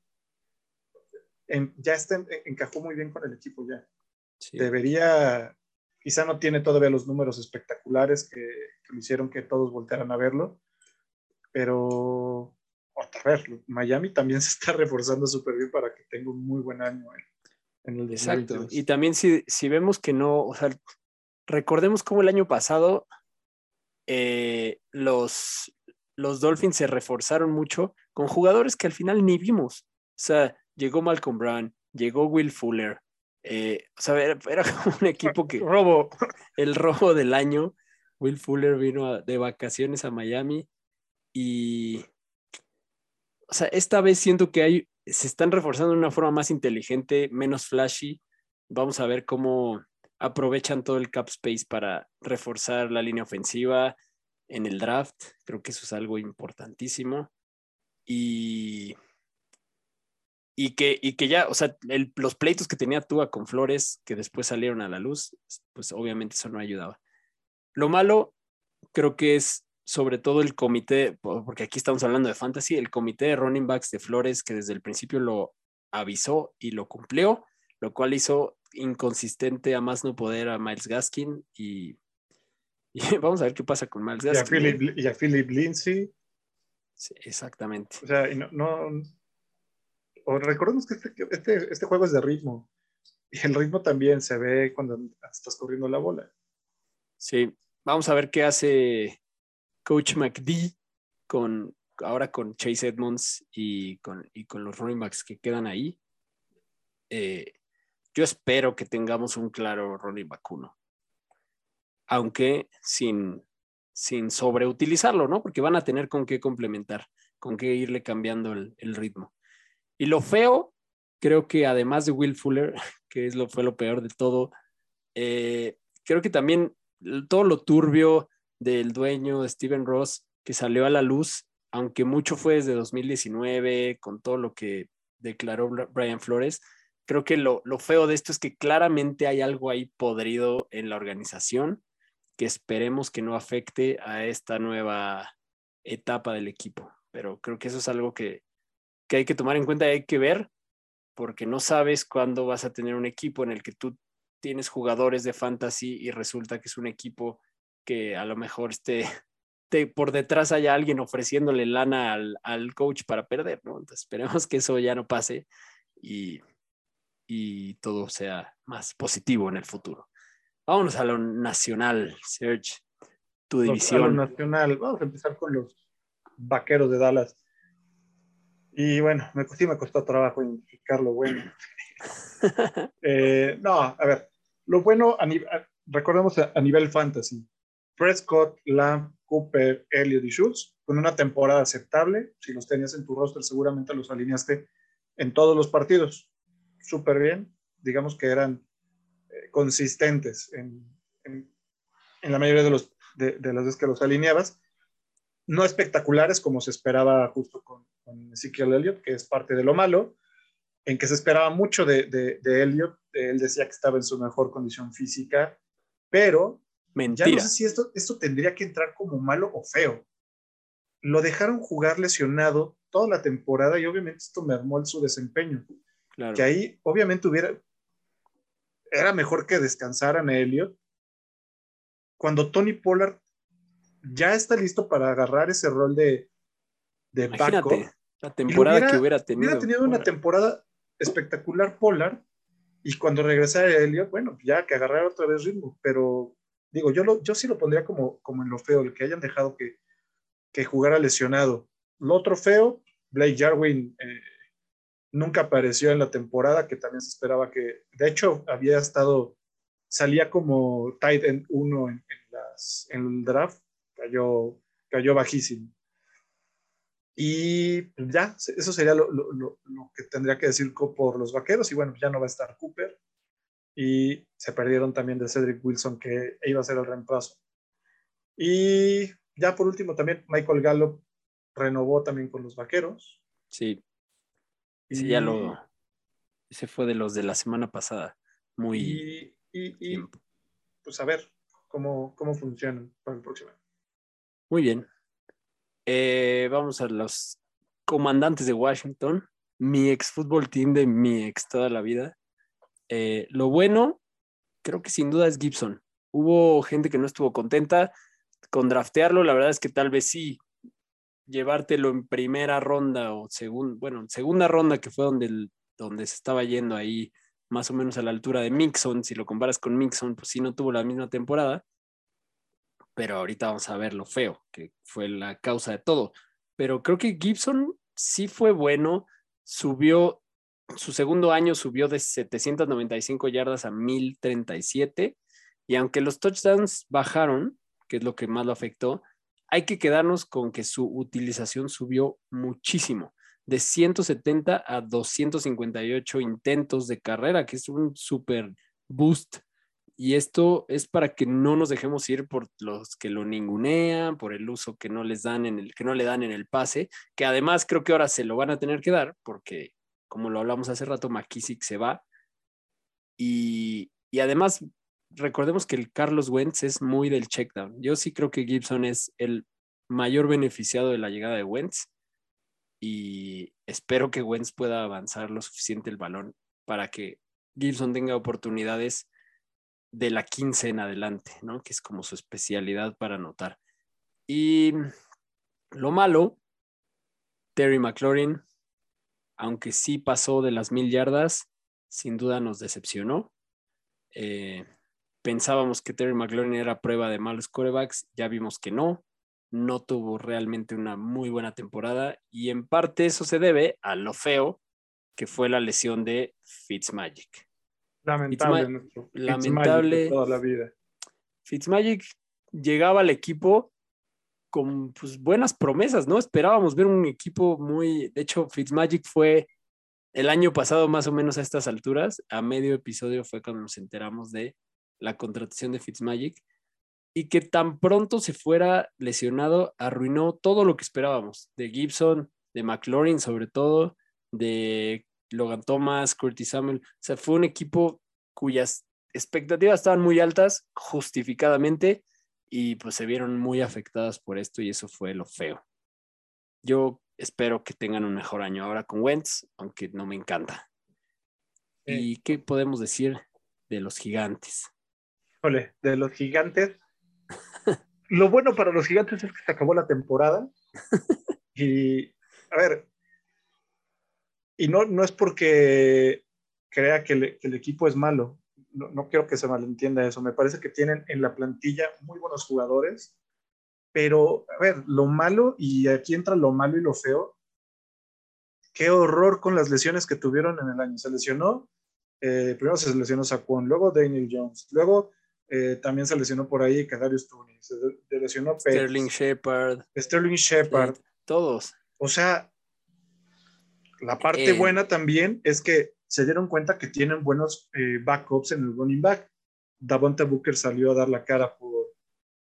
ya está, encajó muy bien con el equipo ya. Debería, quizá no tiene todavía los números espectaculares que, que lo hicieron que todos voltearan a verlo, pero otra vez, Miami también se está reforzando súper bien para que tenga un muy buen año en, el Exacto. Y también si, si, vemos que no, o sea, recordemos cómo el año pasado eh, los, los Dolphins se reforzaron mucho con jugadores que al final ni vimos. O sea, llegó Malcolm Brown, llegó Will Fuller. Eh, o sea, era, como un equipo que... robo. El robo del año. Will Fuller vino de vacaciones a Miami y... O sea, esta vez siento que hay, se están reforzando de una forma más inteligente, menos flashy. Vamos a ver cómo aprovechan todo el cap space para reforzar la línea ofensiva en el draft. Creo que eso es algo importantísimo. Y y que, y que ya, o sea, los pleitos que tenía Tua con Flores, que después salieron a la luz, pues obviamente eso no ayudaba. Lo malo, creo que es sobre todo el comité, porque aquí estamos hablando de fantasy, el comité de running backs de Flores, que desde el principio lo avisó y lo cumplió, lo cual hizo inconsistente a más no poder a Miles Gaskin y, vamos a ver qué pasa con Miles Gaskin. Y a Philip, Lindsay. Sí, exactamente. O sea, no recordemos que este, este, este, juego es de ritmo. Y el ritmo también se ve cuando estás corriendo la bola. Sí, vamos a ver qué hace Coach McD con, ahora con Chase Edmonds y con, y con los running backs que quedan ahí. Eh, yo espero que tengamos un claro running back uno. Aunque sin, sin sobreutilizarlo, ¿no? Porque van a tener con qué complementar, con qué irle cambiando el, ritmo. Y lo feo, creo que además de Will Fuller, que es lo, fue lo peor de todo, eh, creo que también todo lo turbio del dueño Steven Ross que salió a la luz, aunque mucho fue desde 2019, con todo lo que declaró Brian Flores, creo que lo, lo feo de esto es que claramente hay algo ahí podrido en la organización que esperemos que no afecte a esta nueva etapa del equipo. Pero creo que eso es algo que, que hay que tomar en cuenta y hay que ver, porque no sabes cuándo vas a tener un equipo en el que tú tienes jugadores de fantasy y resulta que es un equipo que a lo mejor esté por detrás haya alguien ofreciéndole lana al, coach para perder, ¿no? Entonces esperemos que eso ya no pase y, y todo sea más positivo en el futuro. Vámonos a lo nacional, Serge, tu división. nacional, vamos a empezar con los vaqueros de Dallas. Y bueno, me, sí me costó trabajo indicar lo bueno. Eh, no, a ver, lo bueno, a recordemos a, nivel fantasy, Prescott, Lamb, Cooper, Elliott y Schultz, con una temporada aceptable, si los tenías en tu roster seguramente los alineaste en todos los partidos, súper bien, digamos que eran eh, consistentes en, en, la mayoría de, los, de, de las veces que los alineabas, no espectaculares como se esperaba justo con, con Ezekiel Elliott, que es parte de lo malo, en que se esperaba mucho de, de, Elliott. Él decía que estaba en su mejor condición física, pero Mentira. ya no sé si esto, esto tendría que entrar como malo o feo. Lo dejaron jugar lesionado toda la temporada y obviamente esto mermó su desempeño. Que ahí obviamente hubiera, era mejor que descansaran a Elliott. Cuando Tony Pollard ya está listo para agarrar ese rol de, de Imagínate, la temporada que hubiera tenido. Hubiera tenido una temporada espectacular Polar y cuando regresara Elliot, bueno, ya que agarrar otra vez ritmo, pero digo, yo, lo, yo sí lo pondría como, como en lo feo, el que hayan dejado que, que jugara lesionado. Lo otro feo, Blake Jarwin eh, nunca apareció en la temporada, que también se esperaba que, de hecho, había estado, salía como tight end uno en, las, en el draft, cayó, cayó bajísimo. Y ya, eso sería lo, lo, lo, que tendría que decir por los vaqueros. Y bueno, ya no va a estar Cooper. Y se perdieron también de Cedric Wilson, que iba a ser el reemplazo. Y ya por último, también Michael Gallup renovó también con los vaqueros. Sí. Sí, ya lo. Ese fue de los de la semana pasada. Muy. Y, y, pues a ver cómo, cómo funcionan para el próximo. Muy bien. Eh, vamos a los comandantes de Washington. Mi ex fútbol team de mi ex toda la vida. Eh, lo bueno, creo que sin duda es Gibson. Hubo gente que no estuvo contenta con draftearlo. La verdad es que tal vez sí llevártelo en primera ronda o segunda, bueno, segunda ronda que fue donde, donde se estaba yendo ahí más o menos a la altura de Mixon. Si lo comparas con Mixon, pues sí no tuvo la misma temporada pero ahorita vamos a ver lo feo, que fue la causa de todo. Pero creo que Gibson sí fue bueno, subió, su segundo año subió de 795 yardas a 1037, y aunque los touchdowns bajaron, que es lo que más lo afectó, hay que quedarnos con que su utilización subió muchísimo, de 170 a 258 intentos de carrera, que es un super boost. Y esto es para que no nos dejemos ir por los que lo ningunean, por el uso que no les dan en el que no le dan en el pase, que además creo que ahora se lo van a tener que dar porque como lo hablamos hace rato McKissick se va y, y además recordemos que el Carlos Wentz es muy del checkdown. Yo sí creo que Gibson es el mayor beneficiado de la llegada de Wentz y espero que Wentz pueda avanzar lo suficiente el balón para que Gibson tenga oportunidades de la 15 en adelante, ¿no? Que es como su especialidad para anotar. Y lo malo, Terry McLaurin, aunque sí pasó de las mil yardas, sin duda nos decepcionó. Eh, pensábamos que Terry McLaurin era prueba de malos corebacks, ya vimos que no, no tuvo realmente una muy buena temporada y en parte eso se debe a lo feo que fue la lesión de Fitzmagic. Lamentable, nuestro lamentable. toda la vida. Fitzmagic llegaba al equipo con pues, buenas promesas, ¿no? Esperábamos ver un equipo muy. De hecho, Fitzmagic fue el año pasado, más o menos a estas alturas, a medio episodio fue cuando nos enteramos de la contratación de Fitzmagic y que tan pronto se fuera lesionado arruinó todo lo que esperábamos de Gibson, de McLaurin sobre todo, de Logan Thomas, Curtis Samuel. O sea, fue un equipo cuyas expectativas estaban muy altas, justificadamente, y pues se vieron muy afectadas por esto y eso fue lo feo. Yo espero que tengan un mejor año ahora con Wentz, aunque no me encanta. ¿Y qué podemos decir de los gigantes? Ole, de los gigantes. lo bueno para los gigantes es que se acabó la temporada. y, a ver, y no, no es porque crea que, el equipo es malo. No, no, quiero que se malentienda eso. Me parece que tienen en la plantilla muy buenos jugadores, pero a ver, lo malo, y aquí entra lo malo y lo feo. Qué horror con las lesiones que tuvieron en el año. Se lesionó, eh, primero se lesionó Saquon, luego Daniel Jones, luego eh, también se lesionó por ahí Kadarius Tooney, se lesionó Sterling Shepard. Sterling Shepard. todos. O sea, la parte eh, buena también es que se dieron cuenta que tienen buenos eh, backups en el running back. Davonta Booker salió a dar la cara por,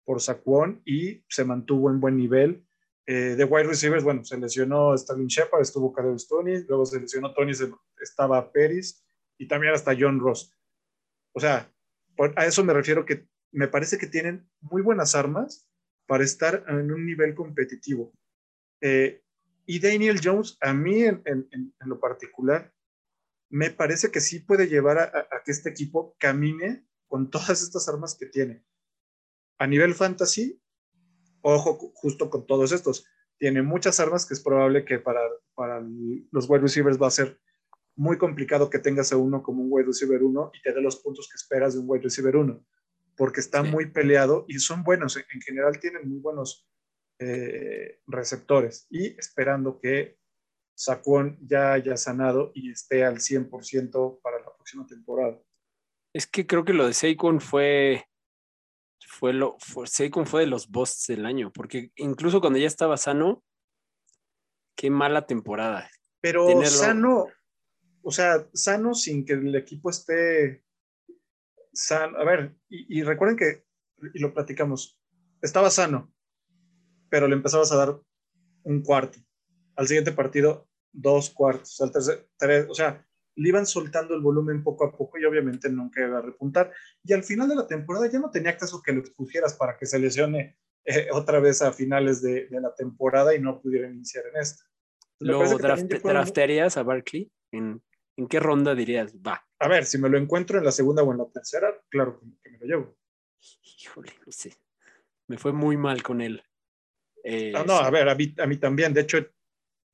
por Saquon y se mantuvo en buen nivel. Eh, de wide receivers, bueno, se lesionó Sterling Shepard, estuvo Kadeo Tony, luego se lesionó Tony, estaba Peris y también hasta John Ross. O sea, a eso me refiero que me parece que tienen muy buenas armas para estar en un nivel competitivo. Eh, y Daniel Jones, a mí en, lo particular, me parece que sí puede llevar a, que este equipo camine con todas estas armas que tiene. A nivel fantasy, ojo justo con todos estos, tiene muchas armas que es probable que para, para los wide receivers va a ser muy complicado que tengas a uno como un wide receiver uno y te dé los puntos que esperas de un wide receiver uno. porque está Sí. muy peleado y son buenos, en en general tienen muy buenos eh, receptores y esperando que Saquon ya haya sanado y esté al 100% para la próxima temporada. Es que creo que lo de Saquon fue. Fue lo. Fue, Saquon fue de los busts del año, porque incluso cuando ya estaba sano, qué mala temporada. Pero Tenerlo- sano, o sea, sano sin que el equipo esté sano. A ver, y, y recuerden que, y lo platicamos, estaba sano, pero le empezabas a dar un cuarto. Al siguiente partido, dos cuartos. Al tercer, tres. O sea, le iban soltando el volumen poco a poco y obviamente nunca iba a repuntar. Y al final de la temporada ya no tenía caso que lo expusieras para que se lesione eh, otra vez a finales de, de la temporada y no pudiera iniciar en esta. ¿Lo draft- draftearías a Barkley? ¿En, ¿En qué ronda dirías? Va. A ver, si me lo encuentro en la segunda o en la tercera, claro que, me lo llevo. Híjole, no sé. Me fue muy mal con él. Eh, Ah, no, sí. a ver, a mí, a mí también. De hecho,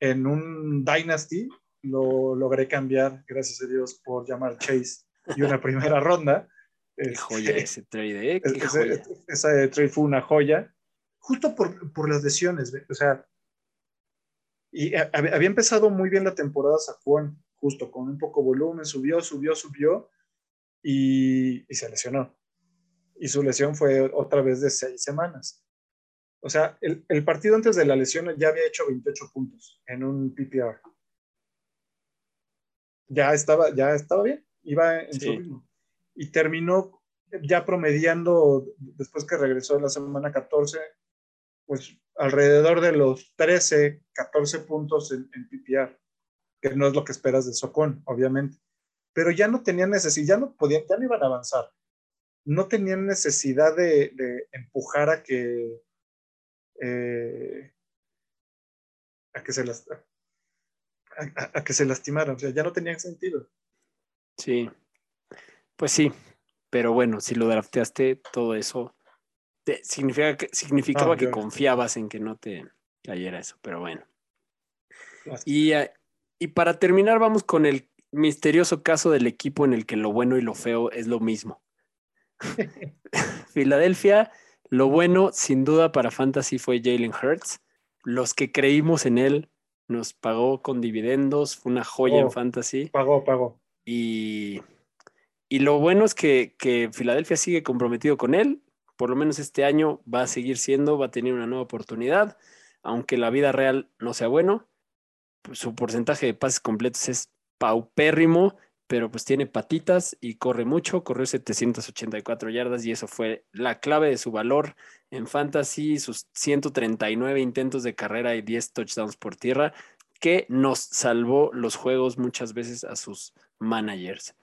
en un Dynasty lo logré cambiar, gracias a Dios, por llamar Chase y una primera ronda. Qué Este, joya ese trade, ¿eh? Qué ese- joya. esa de trade fue una joya, justo por, por las lesiones. ¿ve? O sea, y a- había había empezado muy bien la temporada Saquon, justo con un poco volumen, subió, subió, subió y, y se lesionó. Y su lesión fue otra vez de seis semanas. O sea, el, el partido antes de la lesión ya había hecho 28 puntos en un PPR. Ya estaba, ya estaba bien, iba en Sí. su ritmo. Y terminó ya promediando, después que regresó la semana 14, pues alrededor de los 13, 14 puntos en, en PPR, que no es lo que esperas de Socón, obviamente. Pero ya no tenían necesidad, ya no podían, ya no iban a avanzar. No tenían necesidad de, de empujar a que eh, a que se las a, que se lastimaran, o sea, ya no tenían sentido. Sí. Pues sí. Pero bueno, si lo drafteaste, todo eso te- significa que, significaba Ah, que confiabas en que no te cayera eso, pero bueno. Y, eh, y para terminar, vamos con el misterioso caso del equipo en el que lo bueno y lo feo es lo mismo. Filadelfia, lo bueno sin duda para Fantasy fue Jalen Hurts. Los que creímos en él nos pagó con dividendos, fue una joya en Oh. Fantasy. Pagó, pagó. Y, y lo bueno es que, que Filadelfia sigue comprometido con él. Por lo menos este año va a seguir siendo, va a tener una nueva oportunidad. Aunque la vida real no sea bueno, su porcentaje de pases completos es paupérrimo, pero pues tiene patitas y corre mucho. Corrió 784 yardas y eso fue la clave de su valor en fantasy. Sus 139 intentos de carrera y 10 touchdowns por tierra, que nos salvó los juegos muchas veces a sus managers.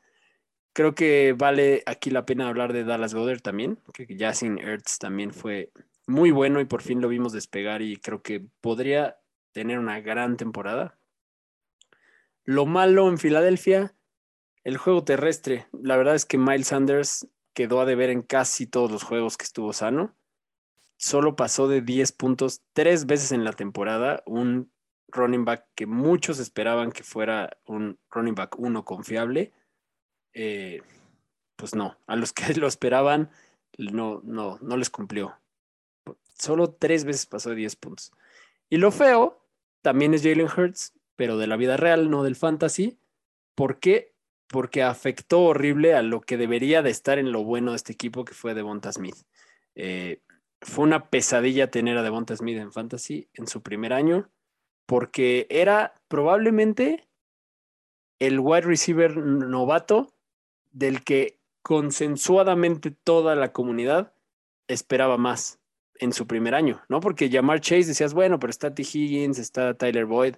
Creo que vale aquí la pena hablar de Dallas Goddard también, que ya sin Ertz también fue muy bueno y por fin lo vimos despegar y creo que podría tener una gran temporada. Lo malo en Filadelfia, el juego terrestre. La verdad es que Miles Sanders quedó a deber en casi todos los juegos que estuvo sano. Solo pasó de 10 puntos tres veces en la temporada, un running back que muchos esperaban que fuera un running back uno confiable. Eh, pues no, a los que lo esperaban no, no, no les cumplió. Solo tres veces pasó de 10 puntos. Y lo feo también es Jalen Hurts, pero de la vida real, no del fantasy. ¿Por qué? Porque afectó horrible a lo que debería de estar en lo bueno de este equipo, que fue Devonta Smith. Eh, fue una pesadilla tener a Devonta Smith en fantasy en su primer año, porque era probablemente el wide receiver novato del que consensuadamente toda la comunidad esperaba más en su primer año, ¿no? Porque llamar Chase decías, bueno, pero está T. Higgins, está Tyler Boyd,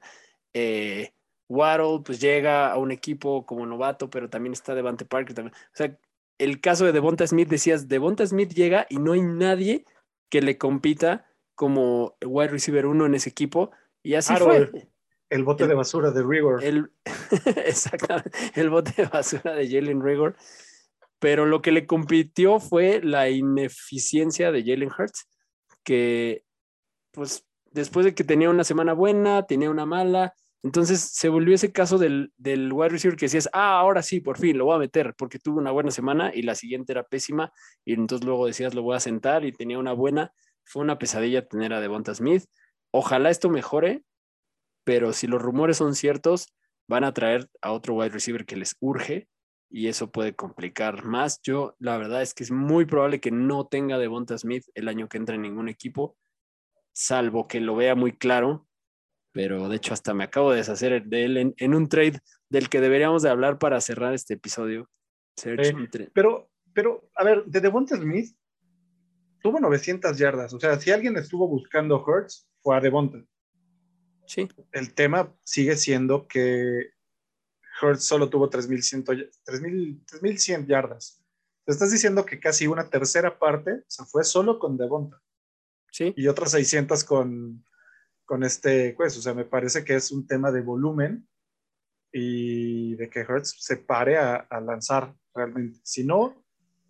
eh, Waddle, pues llega a un equipo como novato, pero también está Devante Parker también. O sea, el caso de Devonta Smith, decías, Devonta Smith llega y no hay nadie que le compita como wide receiver uno en ese equipo, y así fue. el- El bote El- de basura de Rigor. El, exactamente, el bote de basura de Jalen Rigor. Pero lo que le compitió fue la ineficiencia de Jalen Hurts, que pues después de que tenía una semana buena, tenía una mala, Entonces se volvió ese caso del, del wide receiver que decías, ah, ahora sí, por fin lo voy a meter, porque tuvo una buena semana y la siguiente era pésima, y entonces luego decías, lo voy a sentar y tenía una buena. Fue una pesadilla tener a Devonta Smith. Ojalá esto mejore, pero si los rumores son ciertos, van a traer a otro wide receiver que les urge y eso puede complicar más. Yo, la verdad es que es muy probable que no tenga Devonta Smith el año que entra en ningún equipo, salvo que lo vea muy claro pero de hecho hasta me acabo de deshacer de él en, un trade del que deberíamos de hablar para cerrar este episodio. pero, pero, a ver, de Devonta Smith tuvo 900 yardas, o sea, si alguien estuvo buscando Hurts, fue a Devonta. Sí. El tema sigue siendo que Hurts solo tuvo 3.100 yardas. Te estás diciendo que casi una tercera parte se fue solo con Devonta. Sí. Y otras 600 con, con este pues, O sea, me parece que es un tema de volumen y de que Hertz se pare a, lanzar realmente. Si no,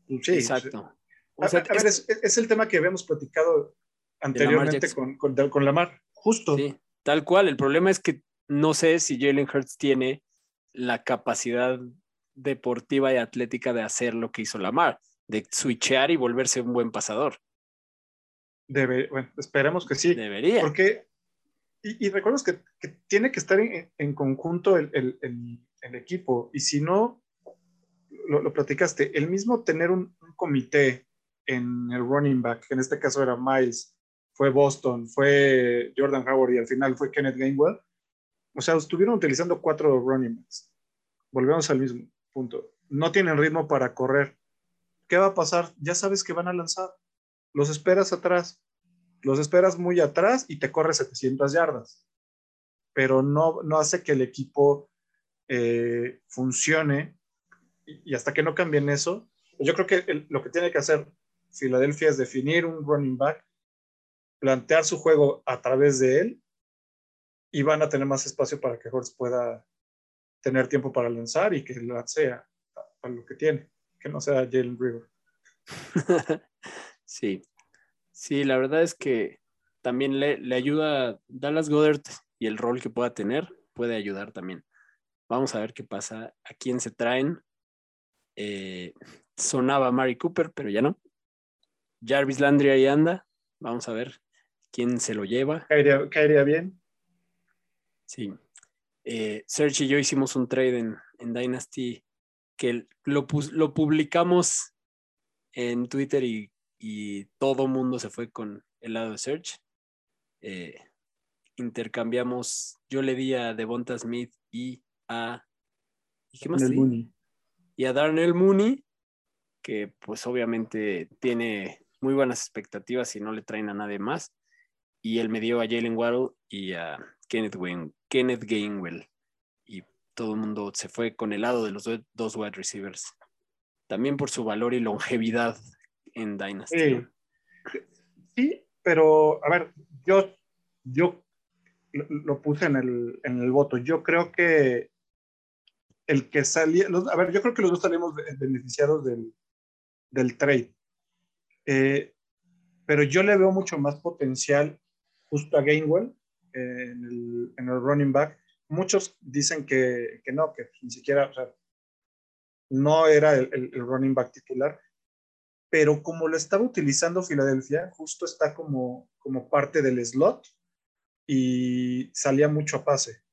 pues sí. Exacto. a, ver, es, el tema que habíamos platicado anteriormente con, con, con, Lamar, justo. Sí, tal cual. El problema es que no sé si Jalen Hurts tiene la capacidad deportiva y atlética de hacer lo que hizo Lamar, de switchear y volverse un buen pasador. Debe, bueno, esperemos que sí. Debería. Porque y, y recuerdas que, tiene que estar en, conjunto el, equipo. Y si no, lo, platicaste, el mismo tener un, comité en el running back, que en este caso era Miles, fue Boston, fue Jordan Howard y al final fue Kenneth Gainwell. O sea, estuvieron utilizando cuatro running backs. Volvemos al mismo punto. No tienen ritmo para correr. ¿Qué va a pasar? Ya sabes que van a lanzar. Los esperas atrás los esperas muy atrás y te corre 700 yardas, pero no, no hace que el equipo eh, funcione y, hasta que no cambien eso, yo creo que lo que tiene que hacer Filadelfia es definir un running back, plantear su juego a través de él y van a tener más espacio para que Horst pueda tener tiempo para lanzar y que lo sea para lo que tiene, que no sea Jalen River. sí, Sí, la verdad es que también le, le ayuda Dallas Goddard y el rol que pueda tener puede ayudar también. Vamos a ver qué pasa, a quién se traen. Eh, sonaba Mari Cooper, pero ya no. Jarvis Landry ahí anda. Vamos a ver quién se lo lleva. Caería, bien. Sí. Eh, Serge y yo hicimos un trade en, en Dynasty que lo, lo publicamos en Twitter y y todo mundo se fue con el lado de Search. Eh, intercambiamos, yo le di a Devonta Smith y a... ¿y qué más Y a Darnell Mooney, que pues obviamente tiene muy buenas expectativas y no le traen a nadie más. Y él me dio a Jalen Waddle y a Kenneth, Kenneth Gainwell. Y todo el mundo se fue con el lado de los dos wide receivers. También por su valor y longevidad en Dynasty. Sí, pero a ver, yo, yo lo, puse en el, en el, voto. Yo creo que el que salía, a ver, yo creo que los dos salimos beneficiados del, del trade. Eh, pero yo le veo mucho más potencial justo a Gainwell eh, en, el, en, el, running back. Muchos dicen que, que no, que ni siquiera, o sea, no era el, el, running back titular pero como lo estaba utilizando Filadelfia, justo está como, como parte del slot y salía mucho a pase,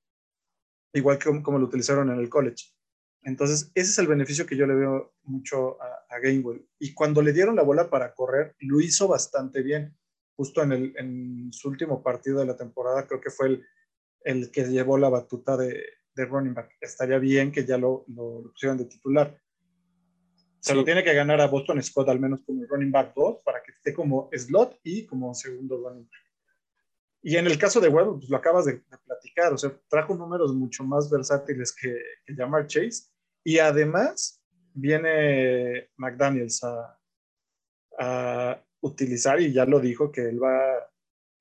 igual que como, lo utilizaron en el college. Entonces, ese es el beneficio que yo le veo mucho a, a Gainwell. Y cuando le dieron la bola para correr, lo hizo bastante bien. Justo en, el, en su último partido de la temporada, creo que fue el, el que llevó la batuta de, de running back. Estaría bien que ya lo, lo, lo pusieran de titular se lo tiene que ganar a Boston Scott al menos como running back 2 para que esté como slot y como segundo running back. Y en el caso de Webb, pues lo acabas de, platicar, o sea, trajo números mucho más versátiles que, que Jamar Chase. Y además viene McDaniels a, a, utilizar, y ya lo dijo, que él va,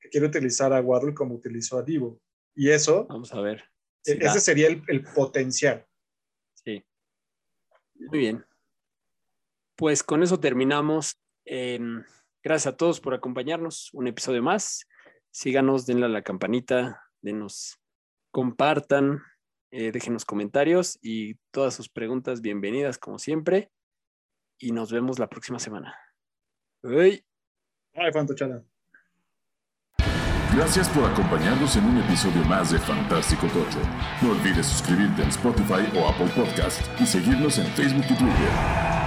que quiere utilizar a Waddle como utilizó a Divo. Y eso. Vamos a ver. E, ese sería el, el potencial. Sí. Muy bien pues con eso terminamos. Em, gracias a todos por acompañarnos. Un episodio más. Síganos, denle a la campanita, denos compartan, eh, déjenos comentarios y todas sus preguntas bienvenidas como siempre. Y nos vemos la próxima semana. Bye. Ay, Fantochada. Gracias por acompañarnos en un episodio más de Fantástico Tocho. No olvides suscribirte en Spotify o Apple Podcast y seguirnos en Facebook y Twitter.